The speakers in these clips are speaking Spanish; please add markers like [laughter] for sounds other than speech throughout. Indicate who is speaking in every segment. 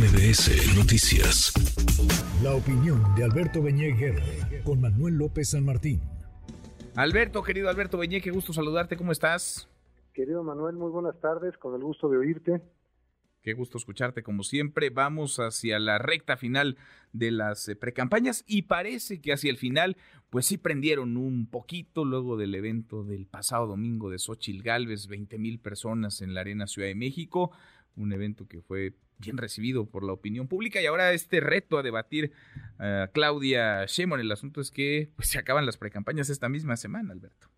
Speaker 1: MBS Noticias.
Speaker 2: La opinión de Alberto Beñé con Manuel López San Martín.
Speaker 3: Alberto, querido Alberto Beñé, qué gusto saludarte, ¿cómo estás?
Speaker 4: Querido Manuel, muy buenas tardes, con el gusto de oírte.
Speaker 3: Qué gusto escucharte como siempre. Vamos hacia la recta final de las eh, precampañas y parece que hacia el final, pues sí prendieron un poquito luego del evento del pasado domingo de Xochil Galvez, 20 mil personas en la Arena Ciudad de México, un evento que fue bien recibido por la opinión pública y ahora este reto a debatir a Claudia Sheinbaum. El asunto es que pues, se acaban las precampañas esta misma semana, Alberto.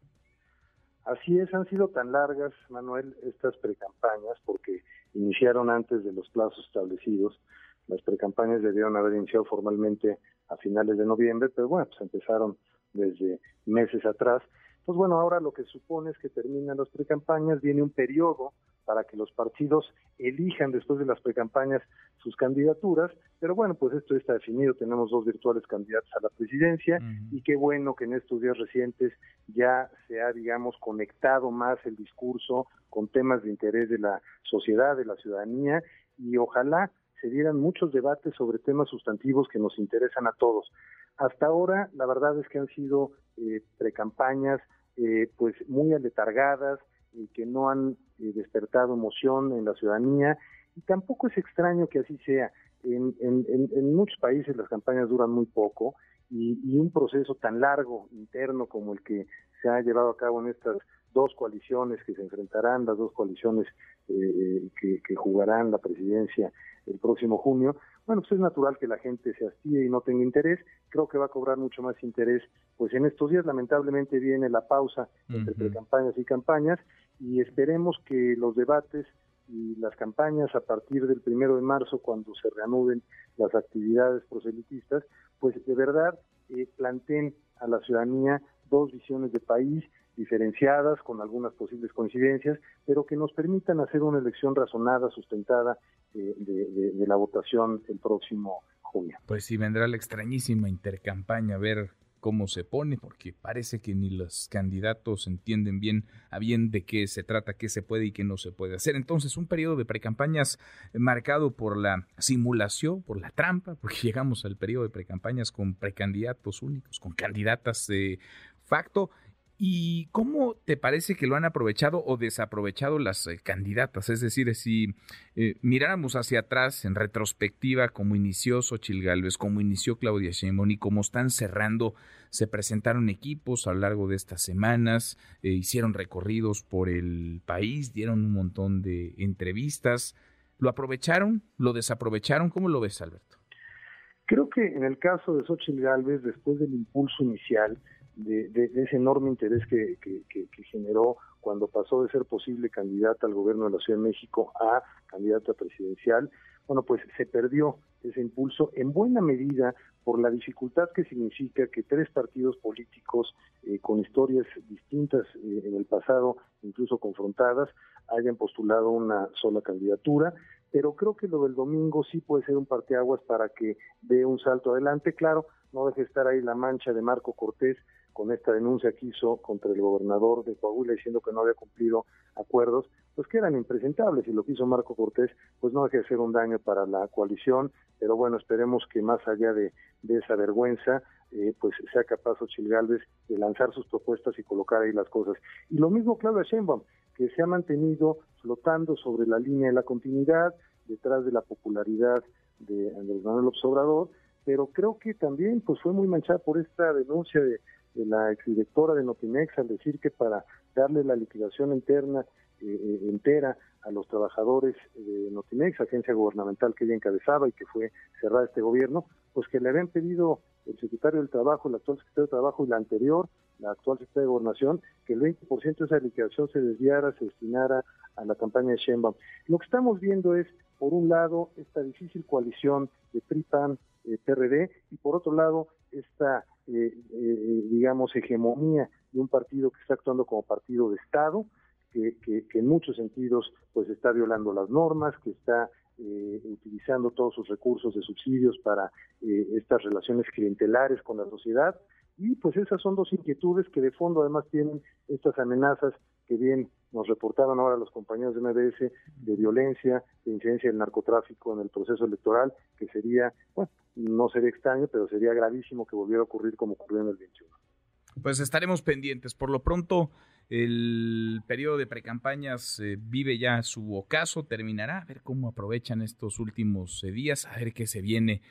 Speaker 4: Así es, han sido tan largas, Manuel, estas precampañas porque iniciaron antes de los plazos establecidos. Las precampañas debieron haber iniciado formalmente a finales de noviembre, pero bueno, pues empezaron desde meses atrás. Pues bueno, ahora lo que supone es que terminan las precampañas, viene un periodo para que los partidos elijan después de las precampañas sus candidaturas, pero bueno, pues esto está definido, tenemos dos virtuales candidatos a la presidencia y qué bueno que en estos días recientes ya se ha, digamos, conectado más el discurso con temas de interés de la sociedad, de la ciudadanía y ojalá se dieran muchos debates sobre temas sustantivos que nos interesan a todos. Hasta ahora, la verdad es que han sido eh, precampañas eh, pues muy aletargadas y que no han eh, despertado emoción en la ciudadanía y tampoco es extraño que así sea. En, en, muchos países las campañas duran muy poco y, un proceso tan largo interno como el que se ha llevado a cabo en estas dos coaliciones que se enfrentarán, las dos coaliciones eh, que, que, jugarán la presidencia el próximo junio, bueno, pues es natural que la gente se hastíe y no tenga interés. Creo que va a cobrar mucho más interés, pues en estos días. Lamentablemente viene la pausa entre campañas y campañas y esperemos que los debates y las campañas a partir del primero de marzo, cuando se reanuden las actividades proselitistas, pues de verdad eh, planteen a la ciudadanía dos visiones de país diferenciadas, con algunas posibles coincidencias, pero que nos permitan hacer una elección razonada, sustentada eh, de, la votación el próximo junio.
Speaker 3: Pues sí, vendrá la extrañísima intercampaña a ver cómo se pone, porque parece que ni los candidatos entienden bien a bien de qué se trata, qué se puede y qué no se puede hacer. Entonces, un periodo de precampañas marcado por la simulación, por la trampa, porque [laughs] llegamos al periodo de precampañas con precandidatos únicos, con candidatas de facto ¿Y cómo te parece que lo han aprovechado o desaprovechado las eh, candidatas? Es decir, si eh, miráramos hacia atrás en retrospectiva cómo inició Xochil Gálvez, cómo inició Claudia Sheinbaum y cómo están cerrando, se presentaron equipos a lo largo de estas semanas, eh, hicieron recorridos por el país, dieron un montón de entrevistas. ¿Lo aprovecharon? ¿Lo desaprovecharon? ¿Cómo lo ves, Alberto?
Speaker 4: Creo que en el caso de Xochitl Gálvez, después del impulso inicial, de, ese enorme interés que, generó cuando pasó de ser posible candidata al gobierno de la Ciudad de México a candidata presidencial, bueno, pues se perdió ese impulso en buena medida por la dificultad que significa que tres partidos políticos eh, con historias distintas eh, en el pasado, incluso confrontadas, hayan postulado una sola candidatura, pero creo que lo del domingo sí puede ser un parteaguas para que dé un salto adelante. Claro, no deje estar ahí la mancha de Marco Cortés con esta denuncia que hizo contra el gobernador de Coahuila diciendo que no había cumplido acuerdos, pues que eran impresentables y lo que hizo Marco Cortés pues no deja de ser un daño para la coalición, pero bueno, esperemos que más allá de, esa vergüenza, eh, pues sea capaz Ochil Gálvez de lanzar sus propuestas y colocar ahí las cosas. Y lo mismo Claudia Sheinbaum, que se ha mantenido flotando sobre la línea de la continuidad, detrás de la popularidad de Andrés Manuel López Obrador, pero creo que también pues fue muy manchada por esta denuncia de, la exdirectora de Notimex al decir que para darle la liquidación interna eh, eh, entera a los trabajadores de Notimex, agencia gubernamental que ella encabezaba y que fue cerrada este gobierno, pues que le habían pedido el secretario del Trabajo, el actual secretario del Trabajo y la anterior, la actual secretaria de Gobernación, que el 20% de esa liquidación se desviara, se destinara a la campaña de Sheinbaum. Lo que estamos viendo es, por un lado, esta difícil coalición de PRI-PAN, eh, PRD, y por otro lado, esta, eh, eh, digamos, hegemonía de un partido que está actuando como partido de Estado, que, que, en muchos sentidos pues está violando las normas, que está utilizando todos sus recursos de subsidios para estas relaciones clientelares con la sociedad. Y pues esas son dos inquietudes que de fondo además tienen estas amenazas que bien nos reportaron ahora los compañeros de MBS de violencia, de incidencia del narcotráfico en el proceso electoral, que sería, bueno, no sería extraño, pero sería gravísimo que volviera a ocurrir como ocurrió en el 21.
Speaker 3: Pues estaremos pendientes. Por lo pronto, el periodo de precampañas eh, vive ya su ocaso, terminará, a ver cómo aprovechan estos últimos eh, días, a ver qué se viene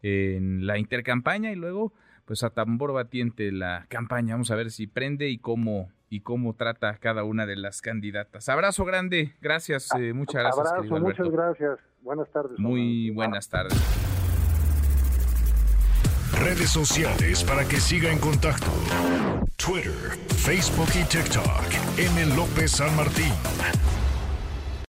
Speaker 3: en la intercampaña y luego pues a tambor batiente la campaña. Vamos a ver si prende y cómo y cómo trata cada una de las candidatas. Abrazo grande, gracias, eh, muchas gracias.
Speaker 4: Abrazo, muchas gracias. Buenas tardes.
Speaker 3: Muy buenas tardes.
Speaker 2: Redes sociales para que siga en contacto: Twitter, Facebook y TikTok. M. López San Martín.